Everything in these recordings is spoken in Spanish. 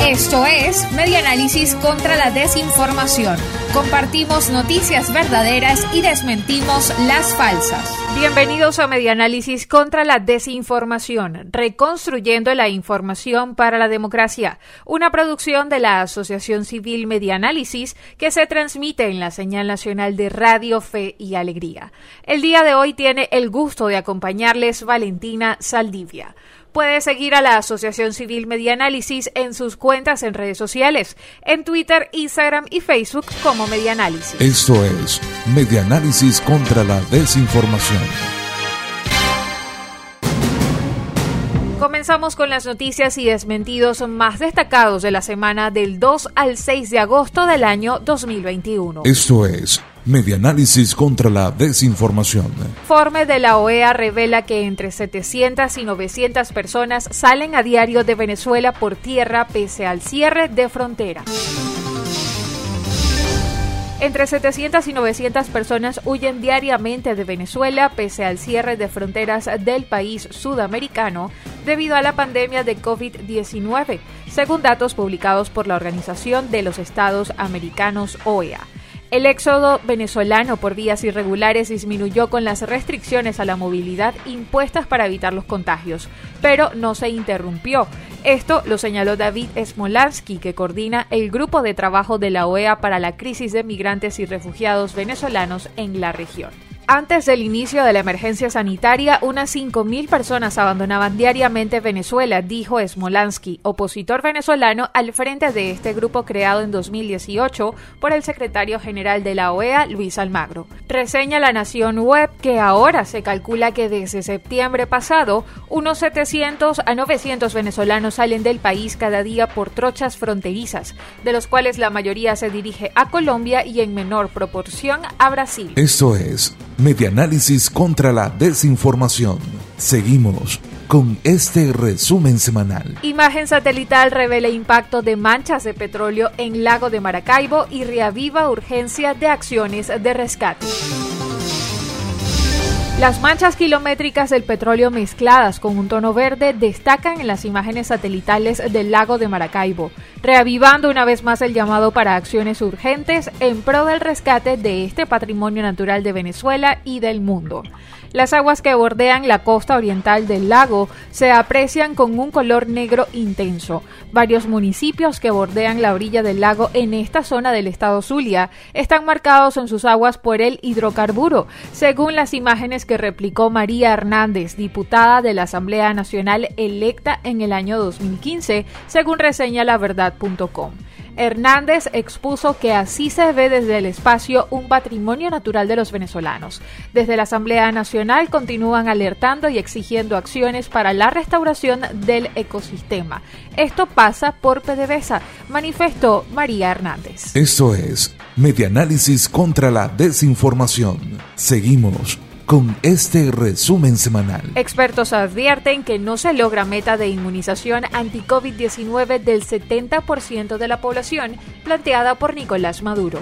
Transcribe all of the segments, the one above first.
Esto es Media Análisis contra la Desinformación. Compartimos noticias verdaderas y desmentimos las falsas. Bienvenidos a Media Análisis contra la Desinformación, reconstruyendo la información para la democracia, una producción de la Asociación Civil Media Análisis que se transmite en la señal nacional de Radio Fe y Alegría. El día de hoy tiene el gusto de acompañarles Valentina Saldivia. Puede seguir a la Asociación Civil Medianálisis en sus cuentas en redes sociales, en Twitter, Instagram y Facebook como Medianálisis. Esto es Medianálisis contra la Desinformación. Comenzamos con las noticias y desmentidos más destacados de la semana del 2 al 6 de agosto del año 2021. Esto es Medianálisis contra la desinformación. Informe de la OEA revela que entre 700 y 900 personas salen a diario de Venezuela por tierra pese al cierre de frontera. Entre 700 y 900 personas huyen diariamente de Venezuela pese al cierre de fronteras del país sudamericano debido a la pandemia de COVID-19, según datos publicados por la Organización de los Estados Americanos OEA. El éxodo venezolano por vías irregulares disminuyó con las restricciones a la movilidad impuestas para evitar los contagios, pero no se interrumpió. Esto lo señaló David Smolansky, que coordina el grupo de trabajo de la OEA para la crisis de migrantes y refugiados venezolanos en la región. Antes del inicio de la emergencia sanitaria, unas 5.000 personas abandonaban diariamente Venezuela, dijo Smolansky, opositor venezolano al frente de este grupo creado en 2018 por el secretario general de la OEA, Luis Almagro. Reseña la Nación Web que ahora se calcula que desde septiembre pasado, unos 700 a 900 venezolanos salen del país cada día por trochas fronterizas, de los cuales la mayoría se dirige a Colombia y en menor proporción a Brasil. Esto es Medianálisis contra la desinformación. Seguimos con este resumen semanal. Imagen satelital revela impacto de manchas de petróleo en lago de Maracaibo y reaviva urgencia de acciones de rescate. Las manchas kilométricas del petróleo mezcladas con un tono verde destacan en las imágenes satelitales del lago de Maracaibo, reavivando una vez más el llamado para acciones urgentes en pro del rescate de este patrimonio natural de Venezuela y del mundo. Las aguas que bordean la costa oriental del lago se aprecian con un color negro intenso. Varios municipios que bordean la orilla del lago en esta zona del estado Zulia están marcados en sus aguas por el hidrocarburo, según las imágenes que replicó María Hernández, diputada de la Asamblea Nacional electa en el año 2015, según reseña laverdad.com. Hernández expuso que así se ve desde el espacio un patrimonio natural de los venezolanos. Desde la Asamblea Nacional continúan alertando y exigiendo acciones para la restauración del ecosistema. Esto pasa por PDVSA, manifestó María Hernández. Esto es Medianálisis contra la desinformación. Seguimos con este resumen semanal. Expertos advierten que no se logra meta de inmunización anti-COVID-19 del 70% de la población planteada por Nicolás Maduro.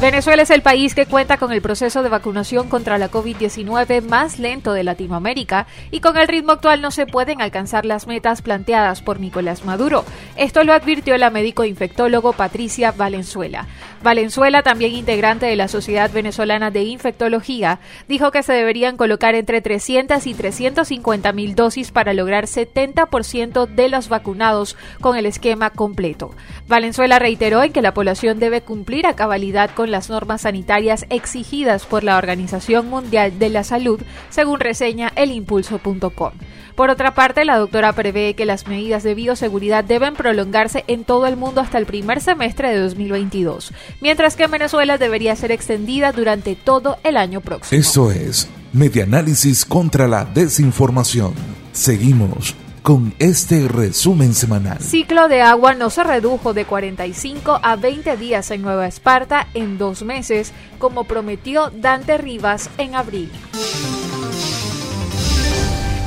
Venezuela es el país que cuenta con el proceso de vacunación contra la COVID-19 más lento de Latinoamérica y con el ritmo actual no se pueden alcanzar las metas planteadas por Nicolás Maduro. Esto lo advirtió la médico infectólogo Patricia Valenzuela. Valenzuela, también integrante de la Sociedad Venezolana de Infectología, dijo que se deberían colocar entre 300 y 350 mil dosis para lograr 70% de los vacunados con el esquema completo. Valenzuela reiteró en que la población debe cumplir a cabalidad con las normas sanitarias exigidas por la Organización Mundial de la Salud, según reseña elimpulso.com. Por otra parte, la doctora prevé que las medidas de bioseguridad deben prolongarse en todo el mundo hasta el primer semestre de 2022, mientras que en Venezuela debería ser extendida durante todo el año próximo. Esto es Medianálisis contra la Desinformación. Seguimos con este resumen semanal. Ciclo de agua no se redujo de 45 a 20 días en Nueva Esparta en dos meses, como prometió Dante Rivas en abril.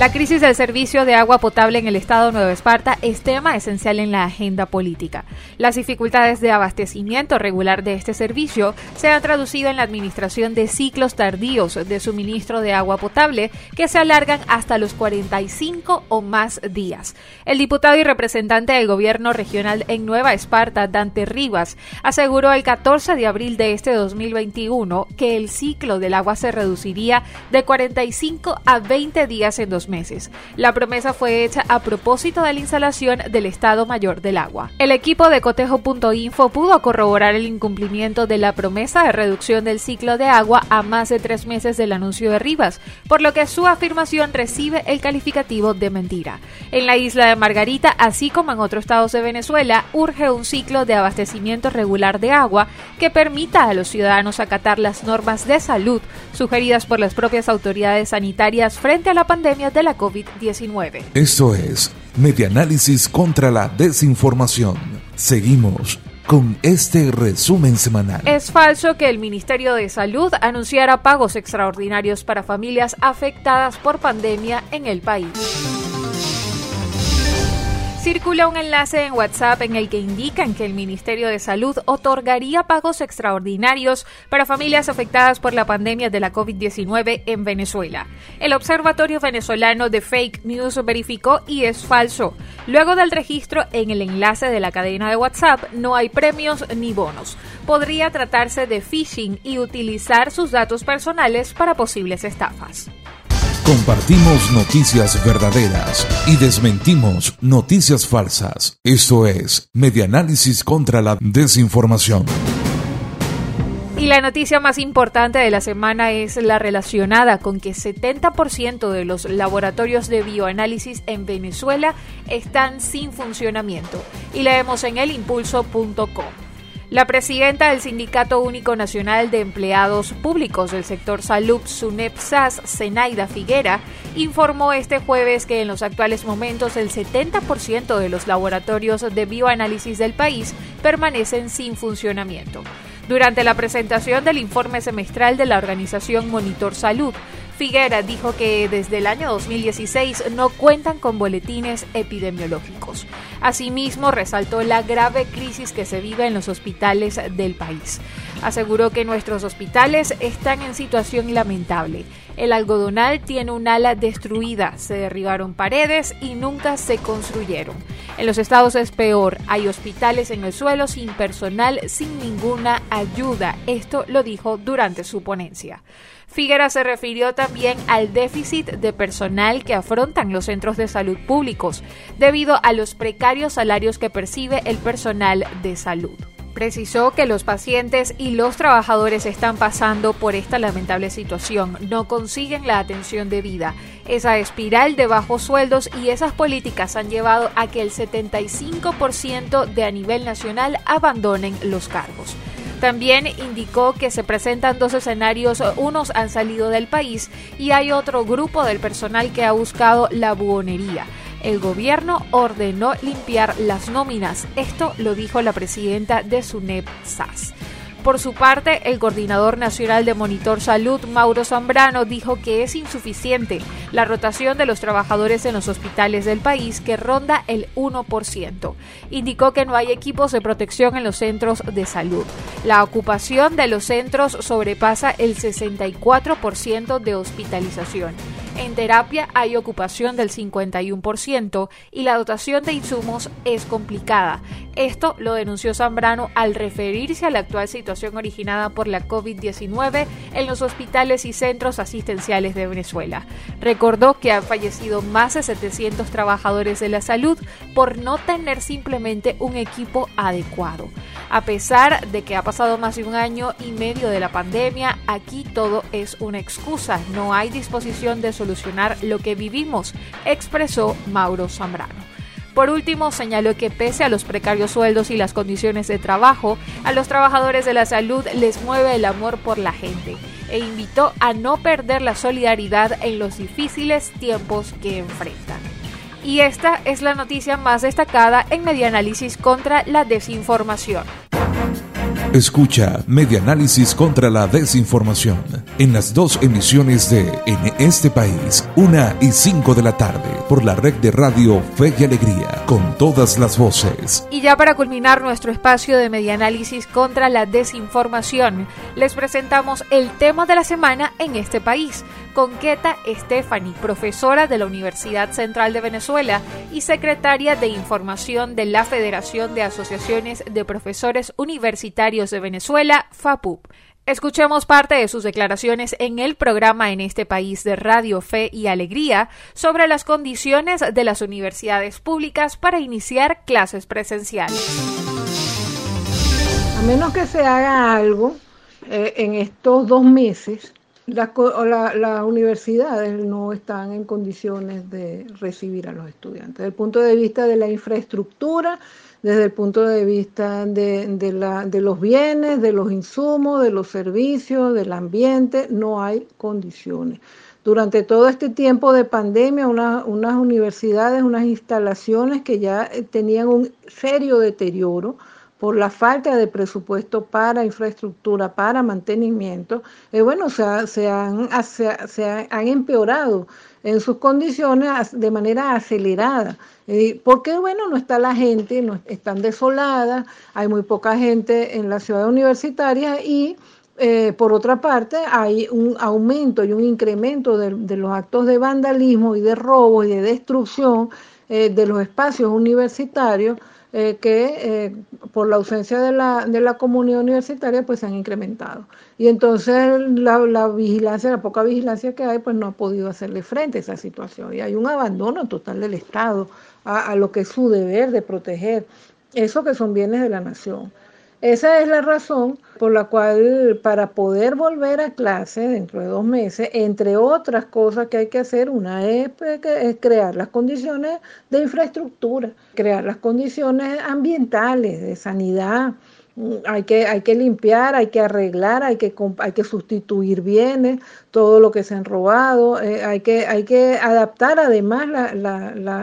La crisis del servicio de agua potable en el estado de Nueva Esparta es tema esencial en la agenda política. Las dificultades de abastecimiento regular de este servicio se han traducido en la administración de ciclos tardíos de suministro de agua potable que se alargan hasta los 45 o más días. El diputado y representante del gobierno regional en Nueva Esparta, Dante Rivas, aseguró el 14 de abril de este 2021 que el ciclo del agua se reduciría de 45 a 20 días en dos meses. La promesa fue hecha a propósito de la instalación del Estado Mayor del Agua. El equipo de cotejo.info pudo corroborar el incumplimiento de la promesa de reducción del ciclo de agua a más de tres meses del anuncio de Rivas, por lo que su afirmación recibe el calificativo de mentira. En la isla de Margarita, así como en otros estados de Venezuela, urge un ciclo de abastecimiento regular de agua que permita a los ciudadanos acatar las normas de salud sugeridas por las propias autoridades sanitarias frente a la pandemia de la COVID-19. Esto es Medianálisis contra la Desinformación. Seguimos con este resumen semanal. Es falso que el Ministerio de Salud anunciara pagos extraordinarios para familias afectadas por pandemia en el país. Circula un enlace en WhatsApp en el que indican que el Ministerio de Salud otorgaría pagos extraordinarios para familias afectadas por la pandemia de la COVID-19 en Venezuela. El Observatorio Venezolano de Fake News verificó y es falso. Luego del registro en el enlace de la cadena de WhatsApp no hay premios ni bonos. Podría tratarse de phishing y utilizar sus datos personales para posibles estafas. Compartimos noticias verdaderas y desmentimos noticias falsas. Esto es Medianálisis contra la Desinformación. Y la noticia más importante de la semana es la relacionada con que 70% de los laboratorios de bioanálisis en Venezuela están sin funcionamiento. Y leemos en elimpulso.com. La presidenta del Sindicato Único Nacional de Empleados Públicos del sector salud, SUNEPSAS, Zenaida Figuera, informó este jueves que en los actuales momentos el 70% de los laboratorios de bioanálisis del país permanecen sin funcionamiento. Durante la presentación del informe semestral de la organización Monitor Salud, Figuera dijo que desde el año 2016 no cuentan con boletines epidemiológicos. Asimismo, resaltó la grave crisis que se vive en los hospitales del país. Aseguró que nuestros hospitales están en situación lamentable. El algodonal tiene un ala destruida, se derribaron paredes y nunca se construyeron. En los estados es peor, hay hospitales en el suelo sin personal, sin ninguna ayuda. Esto lo dijo durante su ponencia. Figuera se refirió también al déficit de personal que afrontan los centros de salud públicos debido a los precarios salarios que percibe el personal de salud. Precisó que los pacientes y los trabajadores están pasando por esta lamentable situación, no consiguen la atención debida. Esa espiral de bajos sueldos y esas políticas han llevado a que el 75% de a nivel nacional abandonen los cargos. También indicó que se presentan dos escenarios, unos han salido del país y hay otro grupo del personal que ha buscado la buonería. El gobierno ordenó limpiar las nóminas. Esto lo dijo la presidenta de SUNEP SAS. Por su parte, el coordinador nacional de Monitor Salud, Mauro Zambrano, dijo que es insuficiente la rotación de los trabajadores en los hospitales del país, que ronda el 1%. Indicó que no hay equipos de protección en los centros de salud. La ocupación de los centros sobrepasa el 64% de hospitalización. En terapia hay ocupación del 51% y la dotación de insumos es complicada. Esto lo denunció Zambrano al referirse a la actual situación originada por la COVID-19 en los hospitales y centros asistenciales de Venezuela. Recordó que han fallecido más de 700 trabajadores de la salud por no tener simplemente un equipo adecuado. A pesar de que ha pasado más de un año y medio de la pandemia, aquí todo es una excusa, no hay disposición de solucionar lo que vivimos, expresó Mauro Zambrano. Por último, señaló que pese a los precarios sueldos y las condiciones de trabajo, a los trabajadores de la salud les mueve el amor por la gente e invitó a no perder la solidaridad en los difíciles tiempos que enfrentan. Y esta es la noticia más destacada en Medianálisis contra la desinformación. Escucha Medianálisis contra la Desinformación en las dos emisiones de En este país, una y cinco de la tarde, por la red de radio Fe y Alegría, con todas las voces. Y ya para culminar nuestro espacio de Medianálisis contra la Desinformación, les presentamos el tema de la semana en este país con Keta Estefani, profesora de la Universidad Central de Venezuela y secretaria de Información de la Federación de Asociaciones de Profesores Universitarios de Venezuela, FAPUP. Escuchemos parte de sus declaraciones en el programa en este país de Radio Fe y Alegría sobre las condiciones de las universidades públicas para iniciar clases presenciales. A menos que se haga algo eh, en estos dos meses, las, universidades no están en condiciones de recibir a los estudiantes. Desde el punto de vista de la infraestructura, desde el punto de vista de, los bienes, de los insumos, de los servicios, del ambiente, no hay condiciones. Durante todo este tiempo de pandemia, unas universidades, unas instalaciones que ya eh, tenían un serio deterioro, por la falta de presupuesto para infraestructura, para mantenimiento, eh, bueno, se, han, se, han empeorado en sus condiciones de manera acelerada. Eh, porque, bueno, no está la gente, no, están desoladas, hay muy poca gente en la ciudad universitaria y... Eh, por otra parte, hay un aumento y un incremento de, de, los actos de vandalismo y de robo y de destrucción de los espacios universitarios, eh, que eh, por la ausencia de la, de la comunidad universitaria pues se han incrementado. Y entonces la, la, vigilancia, la poca vigilancia que hay, pues no ha podido hacerle frente a esa situación. Y hay un abandono total del Estado a, lo que es su deber de proteger eso que son bienes de la nación. Esa es la razón por la cual para poder volver a clase dentro de dos meses, entre otras cosas que hay que hacer, una es, pues, es crear las condiciones de infraestructura, crear las condiciones ambientales, de sanidad, hay que, hay que limpiar, hay que arreglar, hay que, hay que sustituir bienes, todo lo que se han robado, eh, hay, que, hay que adaptar además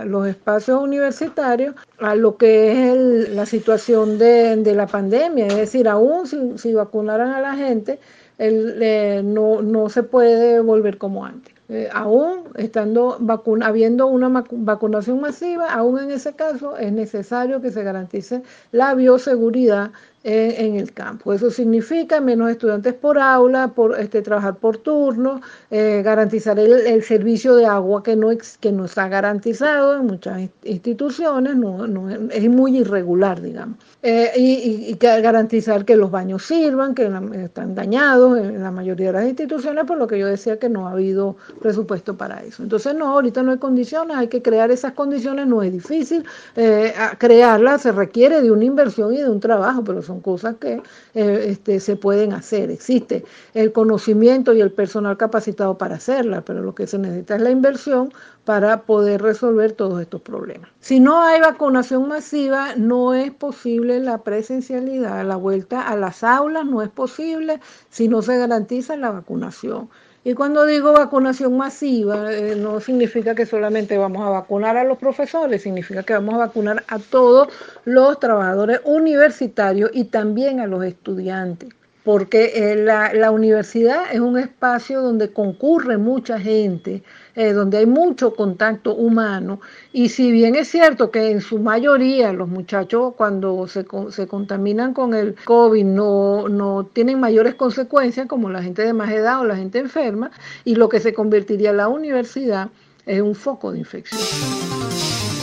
los espacios universitarios a lo que es la situación de, la pandemia, es decir, aún si, vacunaran a la gente, eh, no, no se puede volver como antes. Eh, aún estando habiendo una vacunación masiva, aún en ese caso es necesario que se garantice la bioseguridad en, el campo. Eso significa menos estudiantes por aula, por este, trabajar por turno, eh, garantizar el, servicio de agua que no, que no está garantizado en muchas instituciones, no, es muy irregular, digamos. Eh, y, garantizar que los baños sirvan, que están dañados en la mayoría de las instituciones, por lo que yo decía que no ha habido presupuesto para eso. Entonces, no, ahorita no hay condiciones, hay que crear esas condiciones, no es difícil, eh, crearlas se requiere de una inversión y de un trabajo, pero son cosas que eh, este, se pueden hacer. Existe el conocimiento y el personal capacitado para hacerla, pero lo que se necesita es la inversión para poder resolver todos estos problemas. Si no hay vacunación masiva, no es posible la presencialidad, la vuelta a las aulas no es posible si no se garantiza la vacunación. Y cuando digo vacunación masiva, eh, no significa que solamente vamos a vacunar a los profesores, significa que vamos a vacunar a todos los trabajadores universitarios y también a los estudiantes porque eh, la, universidad es un espacio donde concurre mucha gente, eh, donde hay mucho contacto humano, y si bien es cierto que en su mayoría los muchachos cuando se, se contaminan con el COVID no, no tienen mayores consecuencias como la gente de más edad o la gente enferma, y lo que se convertiría la universidad es un foco de infección.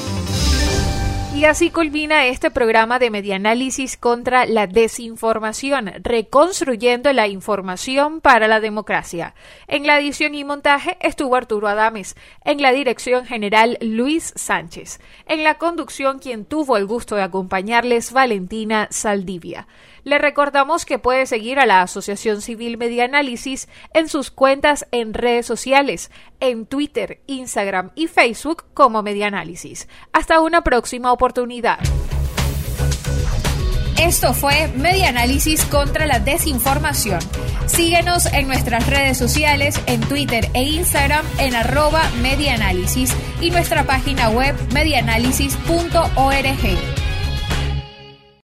Y así culmina este programa de medianálisis contra la desinformación, reconstruyendo la información para la democracia. En la edición y montaje estuvo Arturo Adames, en la dirección general Luis Sánchez, en la conducción quien tuvo el gusto de acompañarles Valentina Saldivia. Le recordamos que puede seguir a la Asociación Civil Medianálisis en sus cuentas en redes sociales, en Twitter, Instagram y Facebook como Medianálisis. Hasta una próxima oportunidad. Esto fue Medianálisis contra la desinformación. Síguenos en nuestras redes sociales, en Twitter e Instagram en arroba medianálisis y nuestra página web medianálisis.org.